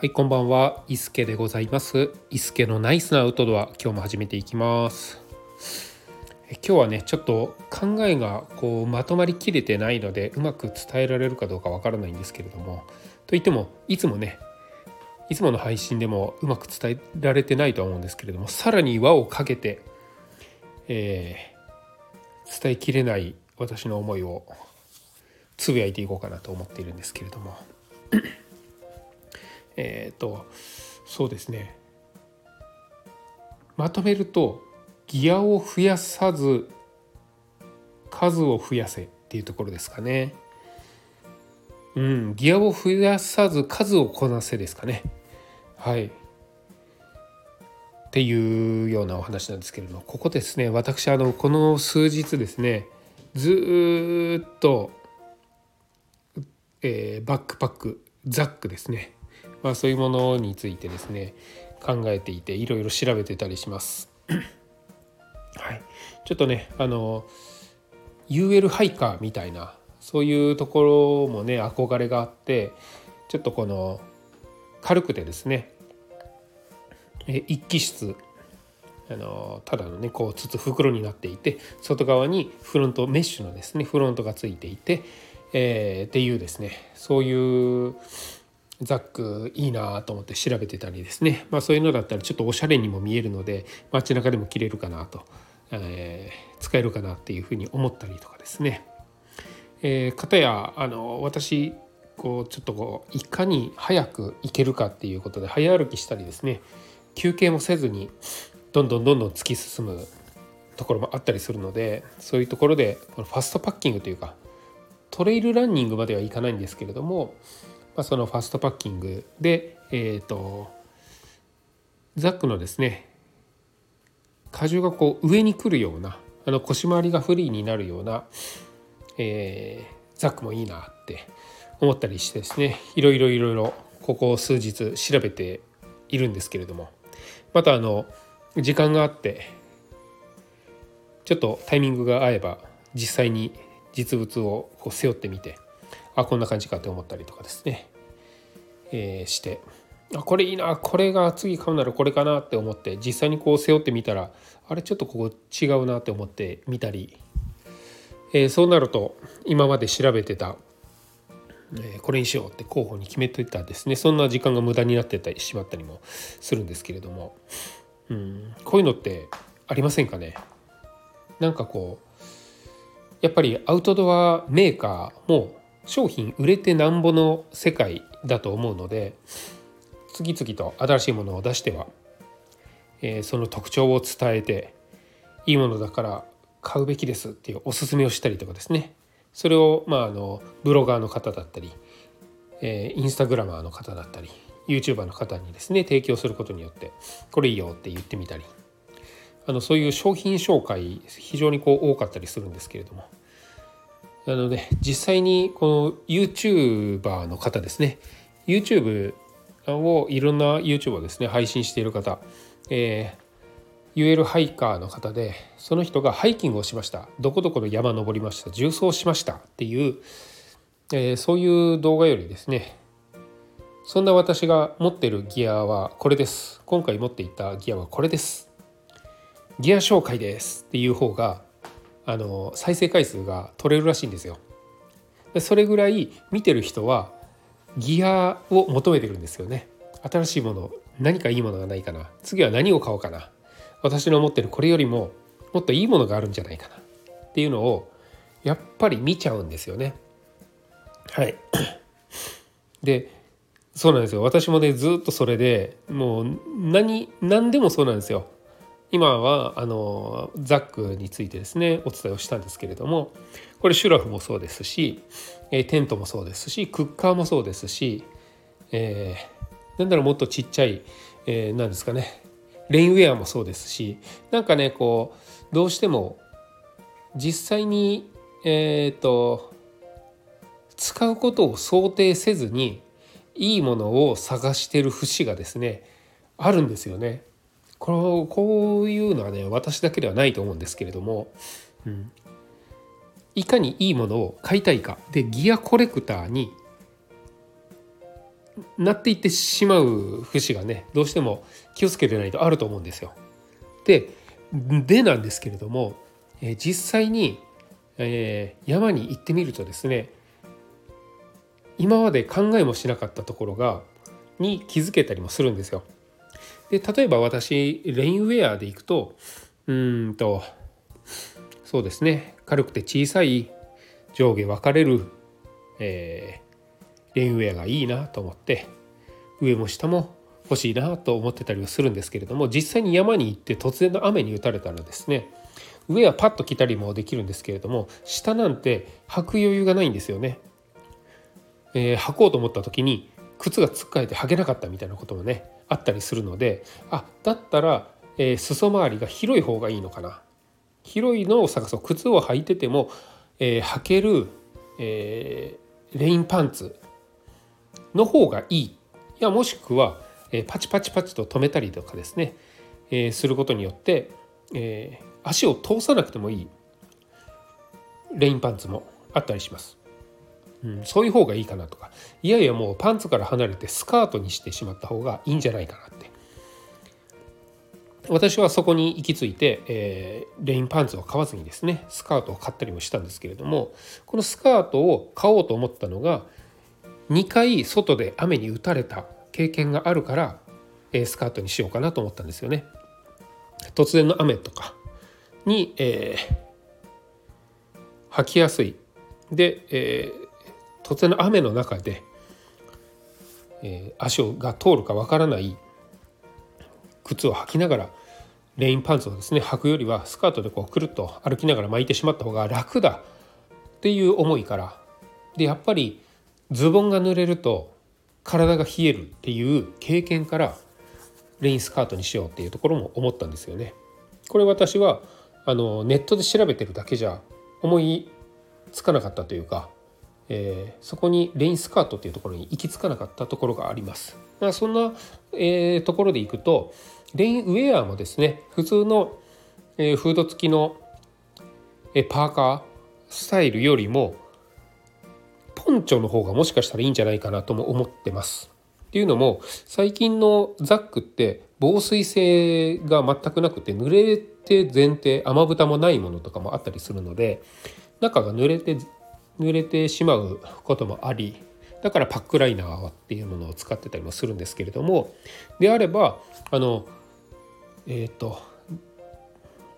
はい、こんばんは。伊助でございます。伊助のナイスなアウトドア、今日も始めていきます。え今日はね、ちょっと考えがこうまとまりきれてないので、うまく伝えられるかどうかわからないんですけれども、といっても、いつもね、いつもの配信でもうまく伝えられてないとは思うんですけれども、さらに輪をかけて、えー伝えきれない私の思いをつぶやいていこうかなと思っているんですけれども。えっ、とそうですねまとめるとギアを増やさず数を増やせっていうところですかね。うん、ギアを増やさず数をこなせですかね。はい。っていうようなお話なんですけれどもここですね私あのこの数日ですねずっと、えーバックパックザックですねまあ、そういうものについてですね考えていていろいろ調べてたりします。はい、ちょっとねあの UL ハイカーみたいなそういうところもね憧れがあってちょっとこの軽くてですねえ一気室あのただのねこう筒袋になっていて外側にフロントメッシュのですねフロントがついていて、えーっていうですねそういうザックいいなと思って調べてたりですね、まあ、そういうのだったらちょっとおしゃれにも見えるので街中でも着れるかなと、えー使えるかなっていうふうに思ったりとかですね。えー、かたやあの私こうちょっとこういかに早く行けるかっていうことで早歩きしたりですね休憩もせずにどんどんどんどん突き進むところもあったりするのでそういうところでこのファストパッキングというかトレイルランニングまではいかないんですけれども、まあ、そのファストパッキングで、えー、とザックのですね荷重がこう上に来るようなあの腰回りがフリーになるような、えーザックもいいなって思ったりしてですねいろいろいろいろここ数日調べているんですけれどもまたあの時間があってちょっとタイミングが合えば実際に実物をこう背負ってみてあこんな感じかって思ったりとかですね、えーして。あこれいいな。これが次買うならこれかなって思って実際にこう背負ってみたらあれちょっとここ違うなって思って見たり、えーそうなると今まで調べてた、えーこれにしようって候補に決めてたですね。そんな時間が無駄になってたりしまったりもするんですけれども、うん、こういうのってありませんかね？なんかこうやっぱりアウトドアメーカーも商品売れてなんぼの世界だと思うので次々と新しいものを出しては、えーその特徴を伝えていいものだから買うべきですっていうおすすめをしたりとかですね。それを、まあ、あのブロガーの方だったり、えーインスタグラマーの方だったり YouTuber の方にですね提供することによってこれいいよって言ってみたり。あのそういう商品紹介非常にこう多かったりするんですけれども。なので実際にこの YouTuber の方ですね。YouTube をいろんな YouTube をですね配信している方、えー UL ハイカーの方でその人がハイキングをしました。どこどこの山登りました。重走しました。っていう、えーそういう動画よりですね。そんな私が持ってるギアはこれです。今回持っていたギアはこれです。ギア紹介です。っていう方があの再生回数が取れるらしいんですよ。でそれぐらい見てる人はギアを求めてるんですよね。新しいもの何かいいものがないかな。次は何を買おうかな。私の持ってるこれよりももっといいものがあるんじゃないかな。っていうのをやっぱり見ちゃうんですよね。はい。でそうなんですよ。私もねずっとそれでもう何何でもそうなんですよ今はあのザックについてですねお伝えをしたんですけれどもこれシュラフもそうですし、えテントもそうですしクッカーもそうですし、えーなんだろうもっとちっちゃい、えーなんですかねレインウェアもそうですしなんかねこうどうしても実際にえっ、と使うことを想定せずにいいものを探してる節がですねあるんですよね。このこういうのはね私だけではないと思うんですけれども、うん、いかにいいものを買いたいかでギアコレクターになっていってしまう節がねどうしても気をつけてないとあると思うんですよ。ででなんですけれども、え、実際に、えー、山に行ってみるとですね今まで考えもしなかったところがに気づけたりもするんですよ。で例えば私レインウェアで行くとうんとそうですね軽くて小さい上下分かれる、えー、レインウェアがいいなと思って上も下も欲しいなと思ってたりはするんですけれども実際に山に行って突然の雨に打たれたらですね上はパッと着たりもできるんですけれども下なんて履く余裕がないんですよね。えー、履こうと思った時に靴がつっかえて履けなかったみたいなこともねあったりするのであだったら、えー、裾周りが広い方がいいのかな。広いのを探そう。靴を履いてても、えー、履ける、えー、レインパンツの方がいい。いやもしくは、えー、パチパチパチと止めたりとかですね、えー、することによって、えー、足を通さなくてもいいレインパンツもあったりします。うん、そういう方がいいかなとか。いやいやもうパンツから離れてスカートにしてしまった方がいいんじゃないかなって。私はそこに行き着いて、えー、レインパンツを買わずにですねスカートを買ったりもしたんですけれどもこのスカートを買おうと思ったのが2回外で雨に打たれた経験があるから、えー、スカートにしようかなと思ったんですよね。突然の雨とかに、えー、履きやすい。で、えー、突然の雨の中で、えー、足が通るかわからない靴を履きながらレインパンツをですね履くよりはスカートでこうくるっと歩きながら巻いてしまった方が楽だっていう思いからでやっぱりズボンが濡れると体が冷えるっていう経験からレインスカートにしようっていうところも思ったんですよね。これ私はあのネットで調べてるだけじゃ思いつかなかったというかえー、そこにレインスカートっていうところに行き着かなかったところがあります。まあ、そんな、えー、ところでいくとレインウェアもですね普通の、えー、フード付きの、えパーカースタイルよりもポンチョの方がもしかしたらいいんじゃないかなとも思ってます。っていうのも最近のザックって防水性が全くなくて濡れて前提雨蓋もないものとかもあったりするので中が濡れて濡れてしまうこともありだからパックライナーっていうものを使ってたりもするんですけれどもであればあのえっ、ー、と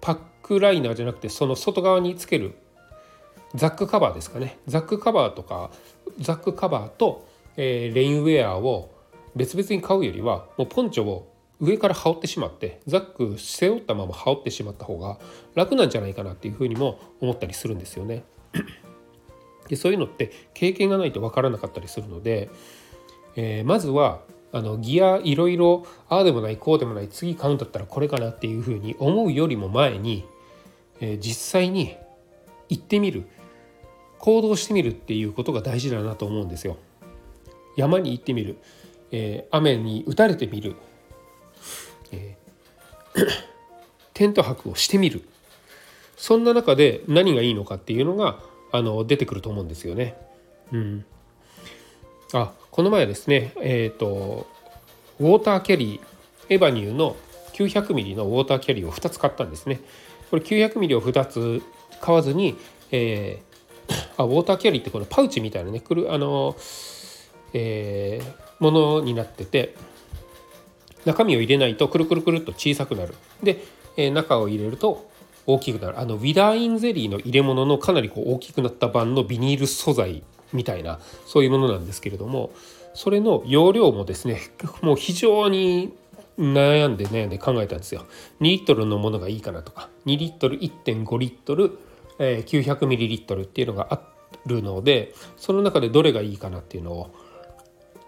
パックライナーじゃなくてその外側につけるザックカバーですかねザックカバーとかザックカバーと、えー、レインウェアを別々に買うよりはもうポンチョを上から羽織ってしまってザック背負ったまま羽織ってしまった方が楽なんじゃないかなっていうふうにも思ったりするんですよね。でそういうのって経験がないと分からなかったりするので、えー、まずはあのギアいろいろああでもないこうでもない次買うんだったらこれかなっていうふうに思うよりも前に、えー、実際に行ってみる。行動してみるっていうことが大事だなと思うんですよ。山に行ってみる、えー、雨に打たれてみる、えー、テント泊をしてみる。そんな中で何がいいのかっていうのがあの出てくると思うんですよね。うん、あこの前ですねえっ、ー、とウォーターキャリーエバニューの 900mm のウォーターキャリーを2つ買ったんですね。これ 900mm を2つ買わずに、えー、あウォーターキャリーってこのパウチみたいなねくるあの、えー、ものになってて中身を入れないとくるくるくるっと小さくなる。で、えー、中を入れると大きくなる。あのウィダーインゼリーの入れ物のかなりこう大きくなった版のビニール素材みたいなそういうものなんですけれどもそれの容量もですねもう非常に悩んで悩んで考えたんですよ。2リットルのものがいいかなとか2リットル1.5リットル、えー、900ミリリットルっていうのがあるのでその中でどれがいいかなっていうのを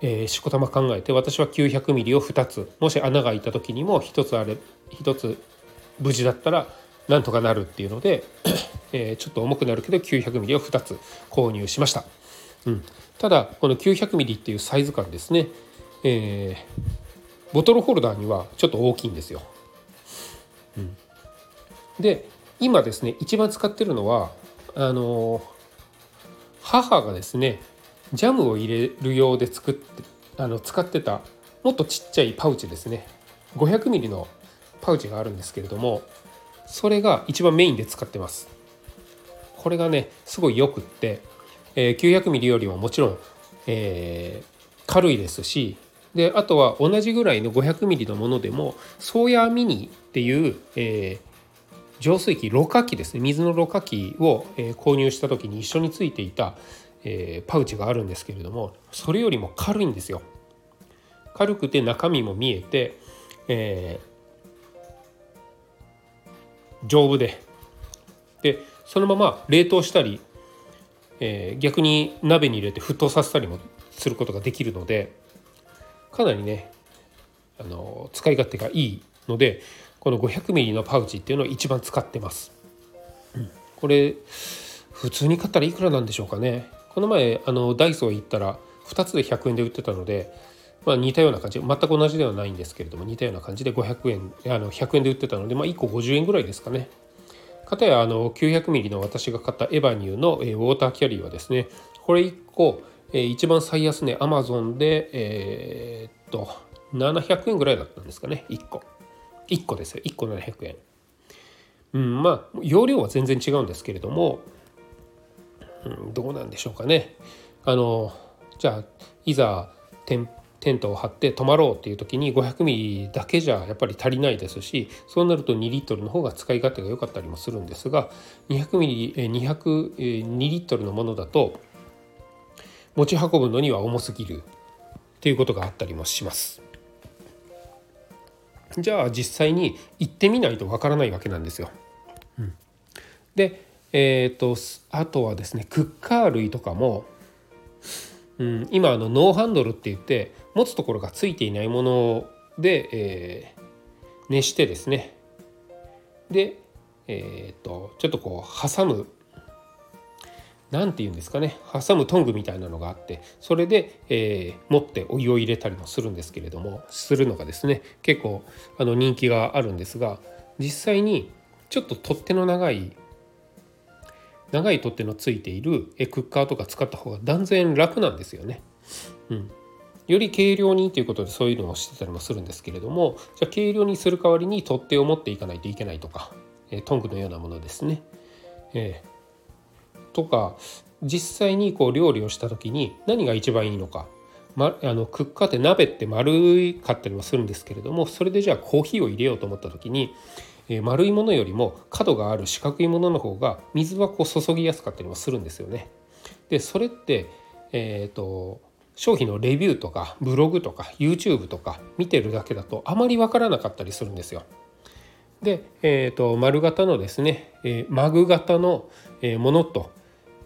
えー、しこたま考えて私は900ミリを2つもし穴が開いた時にも1つあれ1つ無事だったらなんとかなるっていうので、え、ちょっと重くなるけど 900mm を2つ購入しました、うん、ただこの 900mm っていうサイズ感ですね、えー、ボトルホルダーにはちょっと大きいんですよ、うん、で今ですね一番使ってるのはあの母がですねジャムを入れる用で作ってあの使ってたもっとちっちゃいパウチですね。500ml のパウチがあるんですけれどもそれが一番メインで使ってますこれがねすごいよくって、えー、900ml よりももちろん、えー、軽いですしであとは同じぐらいの 500ml のものでもソーヤーミニっていう、えー、浄水器ろ過器ですね水のろ過器を、えー、購入した時に一緒についていた、えー、パウチがあるんですけれどもそれよりも軽いんですよ。軽くて中身も見えて、えー、丈夫で。でそのまま冷凍したり、えー、逆に鍋に入れて沸騰させたりもすることができるのでかなりねあの使い勝手がいいのでこの 500ml のパウチっていうのを一番使ってます。うん、これ普通に買ったらいくらなんでしょうかね。この前あのダイソー行ったら2つで100円で売ってたのでまあ、似たような感じ。全く同じではないんですけれども似たような感じで500円あの100円で売ってたので、まあ、1個50円ぐらいですかね。かたやあの 900ml の私が買ったエバニューの、えウォーターキャリーはですねこれ1個、え一番最安値 Amazon でえー、っと700円ぐらいだったんですかね。1個。1個ですよ。1個700円。うんまあ容量は全然違うんですけれども、うん、どうなんでしょうかね。あのじゃあいざ店テントを張って泊まろうっていう時に500ミリだけじゃやっぱり足りないですしそうなると2リットルの方が使い勝手が良かったりもするんですが200ミリ202リットルのものだと持ち運ぶのには重すぎるっていうことがあったりもします。じゃあ実際に行ってみないとわからないわけなんですよ。うん、で、えーとあとはですねクッカー類とかもうん、今あのノーハンドルって言って持つところがついていないもので、えー、熱してですね。で、えー、とちょっとこう挟む何て言うんですかね。挟むトングみたいなのがあってそれで、えー、持ってお湯を入れたりもするんですけれどもするのがですね結構あの人気があるんですが実際にちょっと取っ手の長い長い取っ手のついているクッカーとか使った方が断然楽なんですよね。うん、より軽量にということでそういうのをしてたりもするんですけれどもじゃあ軽量にする代わりに取っ手を持っていかないといけないとか、えトングのようなものですね。えー、とか実際にこう料理をした時に何が一番いいのか、ま、あのクッカーって鍋って丸かったりもするんですけれどもそれでじゃあコーヒーを入れようと思った時にえ丸いものよりも角がある四角いものの方が水はこう注ぎやすかったりもするんですよね。でそれって、えーと、商品のレビューとかブログとか YouTube とか見てるだけだとあまり分からなかったりするんですよ。で、えーと、丸型のですね、えー、マグ型のものと、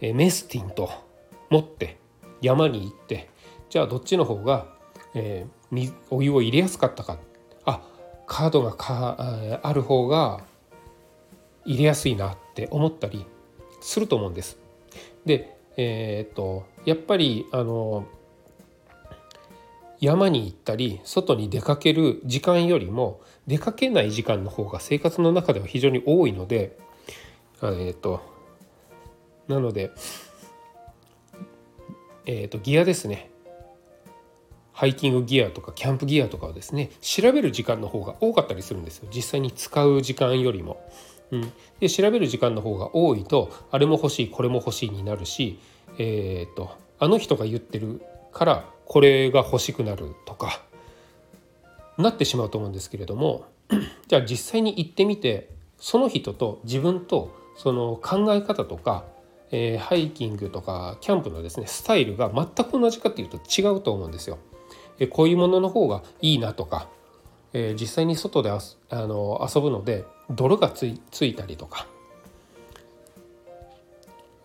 えー、メスティンと持って山に行ってじゃあどっちの方が、えー、お湯を入れやすかったかカードがかある方が入れやすいなって思ったりすると思うんです。で、えー、っとやっぱりあの山に行ったり外に出かける時間よりも出かけない時間の方が生活の中では非常に多いのでえ、っとなので、え、っとギアですねハイキングギアとかキャンプギアとかをですね調べる時間の方が多かったりするんですよ実際に使う時間よりも。うん、で調べる時間の方が多いとあれも欲しいこれも欲しいになるし、えーと、あの人が言ってるからこれが欲しくなるとかなってしまうと思うんですけれども じゃあ実際に行ってみてその人と自分とその考え方とか、えー、ハイキングとかキャンプのですねスタイルが全く同じかっていうと違うと思うんですよ。こういうものの方がいいなとか、え実際に外であの遊ぶので泥がつついたりとか、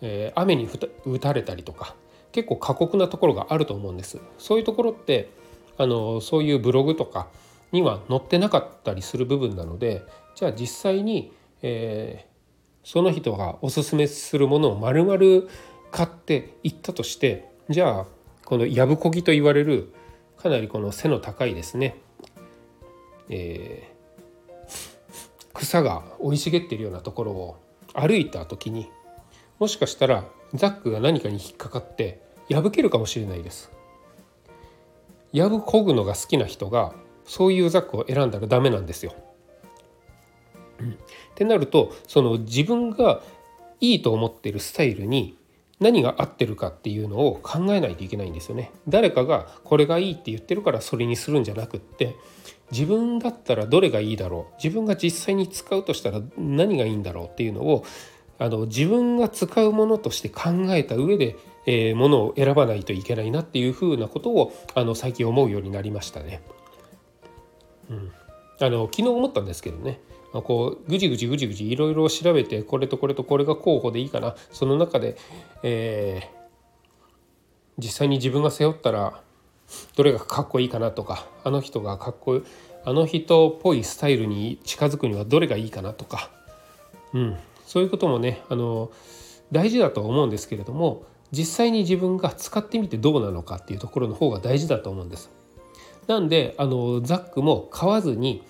え雨に打たれたりとか結構過酷なところがあると思うんです。そういうところってあのそういうブログとかには載ってなかったりする部分なのでじゃあ実際に、えー、その人がおすすめするものを丸々買っていったとしてじゃあこのやぶこぎと言われるかなりこの背の高いですね、えー、草が生い茂っているようなところを歩いた時にもしかしたらザックが何かに引っかかって破けるかもしれないです。やぶこぐのが好きな人がそういうザックを選んだらダメなんですよ。ってなるとその自分がいいと思ってるスタイルに何が合ってるかっていうのを考えないといけないんですよね。誰かがこれがいいって言ってるからそれにするんじゃなくって自分だったらどれがいいだろう自分が実際に使うとしたら何がいいんだろうっていうのをあの自分が使うものとして考えた上で、えー、ものを選ばないといけないなっていうふうなことをあの最近思うようになりましたね。うん、あの昨日思ったんですけどねこうぐじぐじぐじぐじいろいろ調べてこれとこれとこれが候補でいいかな。その中で、えー、実際に自分が背負ったらどれがかっこいいかなとかあの人がかっこいいあの人っぽいスタイルに近づくにはどれがいいかなとか、うん、そういうこともねあの大事だと思うんですけれども実際に自分が使ってみてどうなのかっていうところの方が大事だと思うんです。なんであのザックも買わずに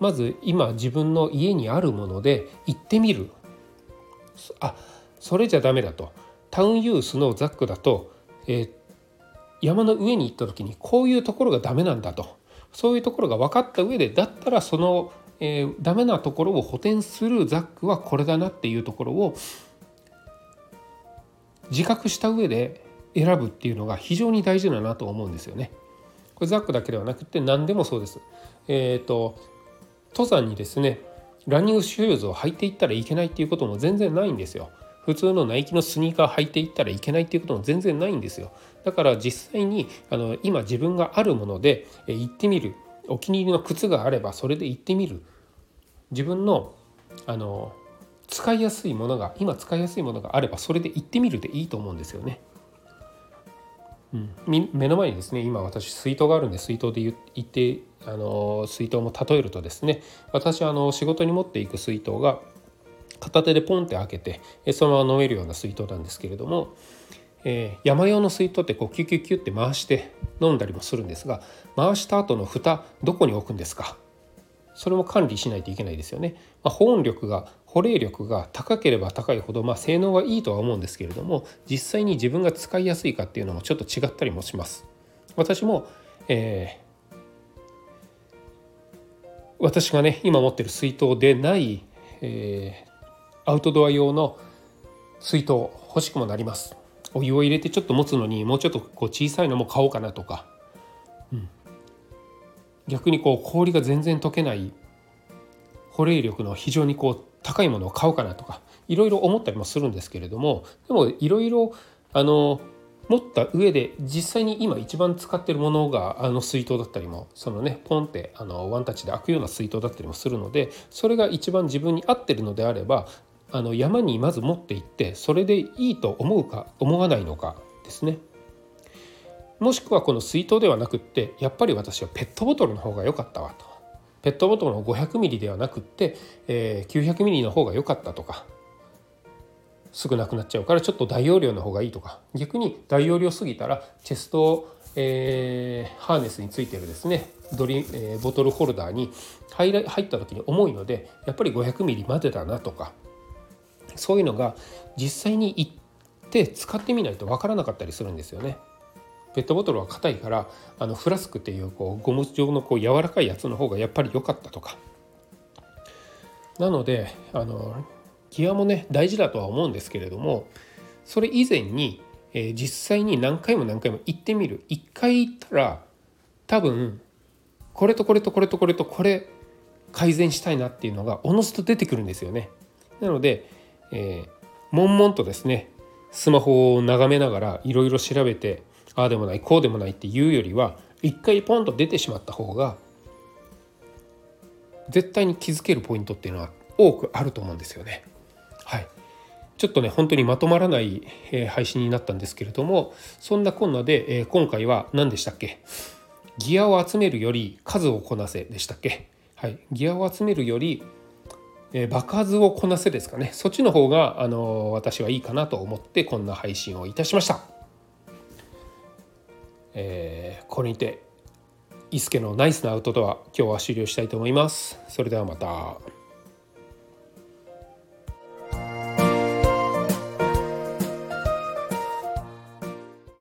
まず今自分の家にあるもので行ってみるあそれじゃダメだとタウンユースのザックだと、えー、山の上に行った時にこういうところがダメなんだとそういうところが分かった上でだったらその、えー、ダメなところを補填するザックはこれだなっていうところを自覚した上で選ぶっていうのが非常に大事だなと思うんですよね。これザックだけではなくて何でもそうです。えっ、ー、と登山にですねランニングシューズを履いていったらいけないっていうことも全然ないんですよ。普通のナイキのスニーカー履いていったらいけないっていうことも全然ないんですよ。だから実際にあの今自分があるもので行ってみるお気に入りの靴があればそれで行ってみる自分のあの使いやすいものが今使いやすいものがあればそれで行ってみるでいいと思うんですよね。うん、目の前にですね今私水筒があるんで水筒で言ってあの水筒も例えるとですね私あの仕事に持っていく水筒が片手でポンって開けてそのまま飲めるような水筒なんですけれども、えー、山用の水筒ってこうキュキュキュって回して飲んだりもするんですが回した後の蓋どこに置くんですか？それも管理しないといけないですよね。まあ、保温力が保冷力が高ければ高いほど、まあ、性能はいいとは思うんですけれども実際に自分が使いやすいかっていうのもちょっと違ったりもします。私も、えー、私がね今持ってる水筒でない、えー、アウトドア用の水筒欲しくもなります。お湯を入れてちょっと持つのにもうちょっとこう小さいのも買おうかなとか、うん、逆にこう氷が全然溶けない保冷力の非常にこう高いものを買おうかなとかいろいろ思ったりもするんですけれどもでもいろいろあの持った上で実際に今一番使ってるものがあの水筒だったりもそのねポンってあのワンタッチで開くような水筒だったりもするのでそれが一番自分に合ってるのであればあの山にまず持って行ってそれでいいと思うか思わないのかですね。もしくはこの水筒ではなくってやっぱり私はペットボトルの方が良かったわとペットボトルの 500ml ではなくって、えー、900ml の方が良かったとかすぐなくなっちゃうからちょっと大容量の方がいいとか逆に大容量すぎたらチェスト、えー、ハーネスについてるですねドリ、えー、ボトルホルダーに入入った時に重いのでやっぱり 500ml までだなとかそういうのが実際に行って使ってみないと分からなかったりするんですよね。ペットボトルは硬いからあのフラスクっていうこうゴム状のこう柔らかいやつの方がやっぱり良かったとかなのであのギアもね大事だとは思うんですけれどもそれ以前に、えー、実際に何回も何回も行ってみる1回行ったら多分これとこれとこれとこれとこれ改善したいなっていうのがおのずと出てくるんですよね。なので、えー、悶々とですねスマホを眺めながらいろいろ調べてああでもないこうでもないっていうよりは一回ポンと出てしまった方が絶対に気づけるポイントっていうのは多くあると思うんですよね。はい、ちょっとね本当にまとまらない、えー、配信になったんですけれどもそんなこんなで、えー、今回は何でしたっけ？ギアを集めるより数をこなせでしたっけ？はい、ギアを集めるより、えー、爆発をこなせですかね。そっちの方が、あの私はいいかなと思ってこんな配信をいたしました。えー、これにて伊助のナイスなアウトドア今日は終了したいと思います。それではまた。